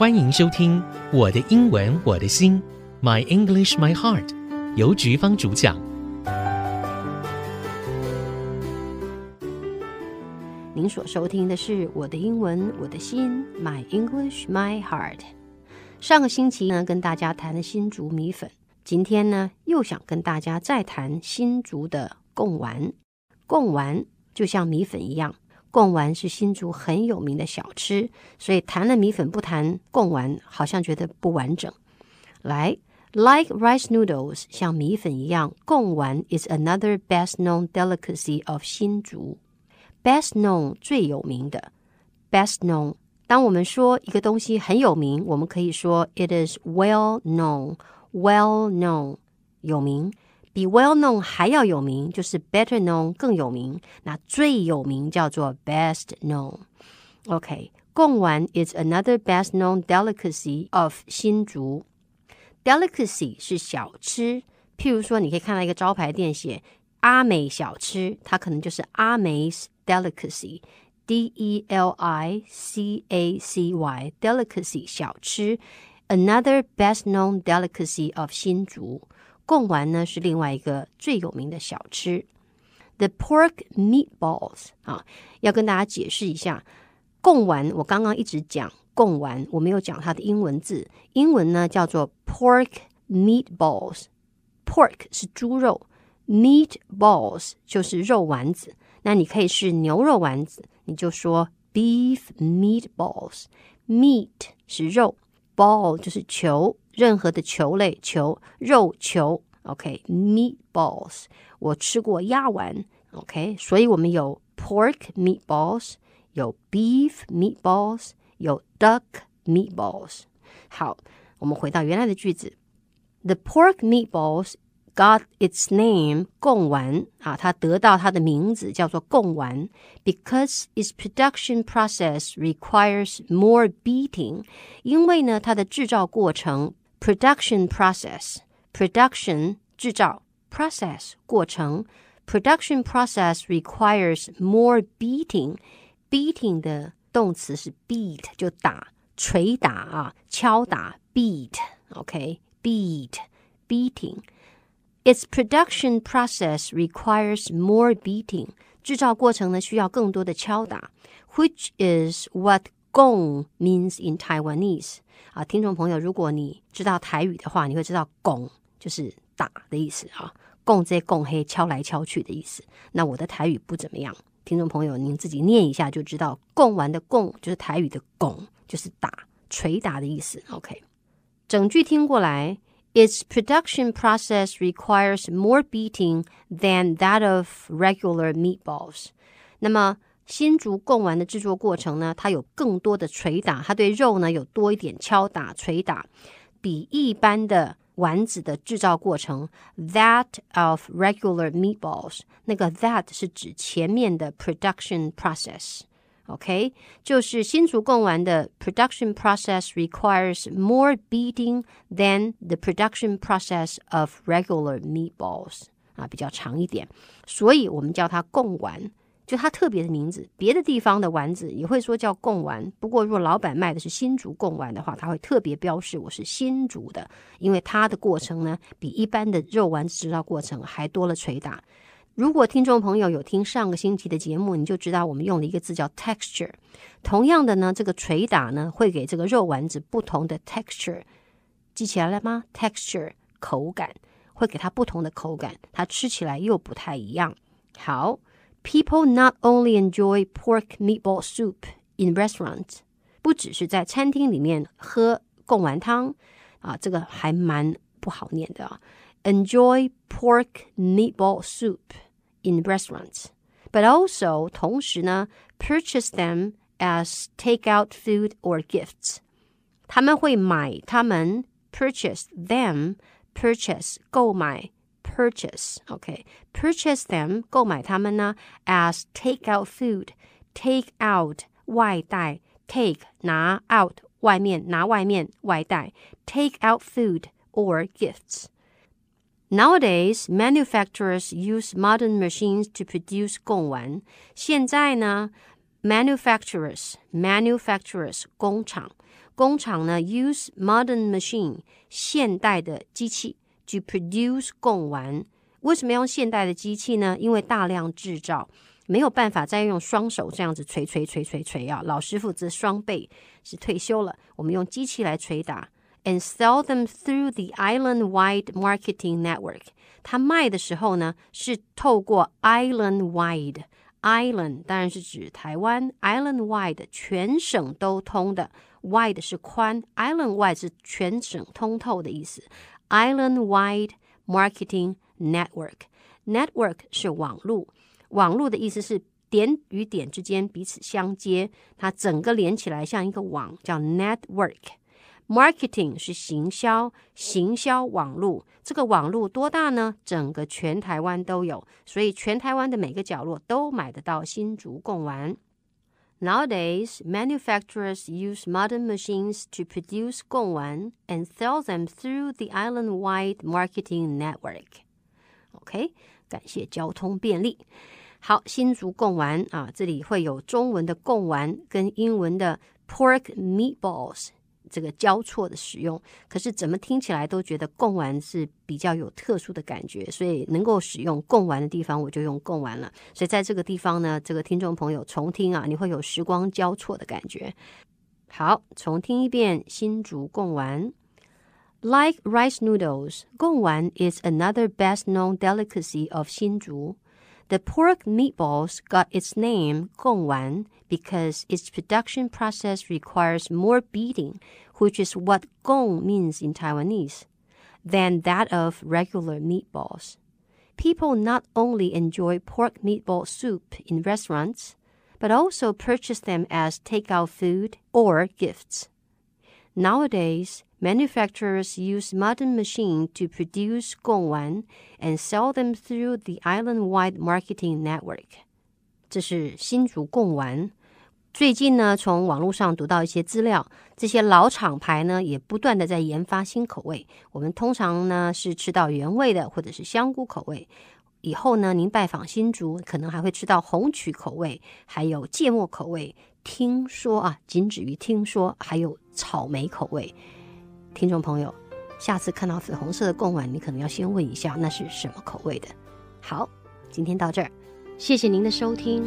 欢迎收听《我的英文我的心》，My English My Heart，由菊芳主讲。您所收听的是《我的英文我的心》，My English My Heart。上个星期呢，跟大家谈了新竹米粉，今天呢，又想跟大家再谈新竹的贡丸。贡丸就像米粉一样。贡丸是新竹很有名的小吃，所以谈了米粉不谈贡丸，好像觉得不完整。来，like rice noodles，像米粉一样，贡丸 is another best known delicacy of 新竹。best known 最有名的，best known。当我们说一个东西很有名，我们可以说 it is well known，well known 有名。比 well known 还要有名，就是 better known 更有名。那最有名叫做 best known。OK，贡丸 is another best known delicacy of 新竹。Delicacy 是小吃，譬如说，你可以看到一个招牌店写阿美小吃，它可能就是阿美 delicacy。D E L I C A C Y delicacy 小吃，another best known delicacy of 新竹。 贡丸呢是另外一个最有名的小吃，the pork meatballs 啊，要跟大家解释一下，贡丸我刚刚一直讲贡丸，我没有讲它的英文字，英文呢叫做 pork meatballs，pork 是猪肉，meatballs 就是肉丸子，那你可以是牛肉丸子，你就说 beef meatballs，meat 是肉，ball 就是球。任何的球类球肉球，OK，meatballs，我吃过鸭丸，OK，所以我们有 pork meatballs，有 beef meatballs，有 duck meatballs。好，我们回到原来的句子，The pork meatballs got its name 贡丸啊，它得到它的名字叫做贡丸，because its production process requires more beating，因为呢，它的制造过程。 Production process, production 制造，process 过程，production process requires more beating。beating 的动词是 beat，就打、捶打啊、敲打，beat，OK，beat，beating。Its production process requires more beating。制造过程呢，需要更多的敲打，which is what 拱 means in Taiwanese 啊，听众朋友，如果你知道台语的话，你会知道拱就是打的意思啊，拱这拱黑敲来敲去的意思。那我的台语不怎么样，听众朋友您自己念一下就知道，贡完的贡就是台语的拱，就是打捶打的意思。OK，整句听过来，Its production process requires more beating than that of regular meatballs。那么新竹贡丸的制作过程呢，它有更多的捶打，它对肉呢有多一点敲打、捶打，比一般的丸子的制造过程，that of regular meatballs，那个 that 是指前面的 production process，OK，就是新竹贡丸的 production process requires more beating than the production process of regular meatballs，啊，比较长一点，所以我们叫它贡丸。就它特别的名字，别的地方的丸子也会说叫贡丸。不过，如果老板卖的是新竹贡丸的话，他会特别标示我是新竹的，因为它的过程呢，比一般的肉丸子制造过程还多了捶打。如果听众朋友有听上个星期的节目，你就知道我们用了一个字叫 texture。同样的呢，这个捶打呢，会给这个肉丸子不同的 texture。记起来了吗？texture 口感会给它不同的口感，它吃起来又不太一样。好。People not only enjoy pork meatball soup in restaurants，不只是在餐厅里面喝贡丸汤啊，这个还蛮不好念的啊。Enjoy pork meatball soup in restaurants，but also 同时呢，purchase them as takeout food or gifts。他们会买他们 purchase them purchase 购买。 Purchase，OK，purchase them，购买它们呢，as take out food，take out 外带，take 拿 out 外面拿外面外带，take out food or gifts。Nowadays, manufacturers use modern machines to produce 贡丸。现在呢，manufacturers，manufacturers 工厂。 工厂呢，use modern machine 现代的机器 To produce 贡丸。为什么要用现代的机器呢？因为大量制造没有办法再用双手这样子锤锤锤锤锤啊！老师傅这双倍是退休了，我们用机器来捶打。And sell them through the island-wide marketing network。他卖的时候呢，是透过 island-wide。Island 当然是指台湾，island-wide 全省都通的，wide 是宽，island-wide 是全省通透的意思。Island-wide marketing network，network 是网路，网路的意思是点与点之间彼此相接，它整个连起来像一个网，叫 network。Marketing 是行销，行销网络，这个网络多大呢？整个全台湾都有，所以全台湾的每个角落都买得到新竹贡丸。Nowadays, manufacturers use modern machines to produce 贡丸 and sell them through the island-wide marketing network. OK，感谢交通便利。好，新竹贡丸啊，这里会有中文的贡丸跟英文的 pork meatballs。 这个交错的使用，可是怎么听起来都觉得贡丸是比较有特殊的感觉，所以能够使用贡丸的地方，我就用贡丸了。所以在这个地方呢，这个听众朋友重听啊，你会有时光交错的感觉。好，重听一遍新竹贡丸。Like rice noodles，贡丸 is another best-known delicacy of 新竹。The pork meatballs got its name 贡丸 because its production process requires more beating, which is what gong means in Taiwanese, than that of regular meatballs. People not only enjoy pork meatball soup in restaurants, but also purchase them as takeout food or gifts. Nowadays, manufacturers use modern machine to produce 贡丸 and sell them through the island-wide marketing network. 这是新竹贡丸。最近呢，从网络上读到一些资料，这些老厂牌呢也不断的在研发新口味。我们通常呢是吃到原味的，或者是香菇口味。以后呢，您拜访新竹，可能还会吃到红曲口味，还有芥末口味。听说啊，仅止于听说，还有草莓口味。听众朋友，下次看到粉红色的贡丸，你可能要先问一下那是什么口味的。好，今天到这儿，谢谢您的收听。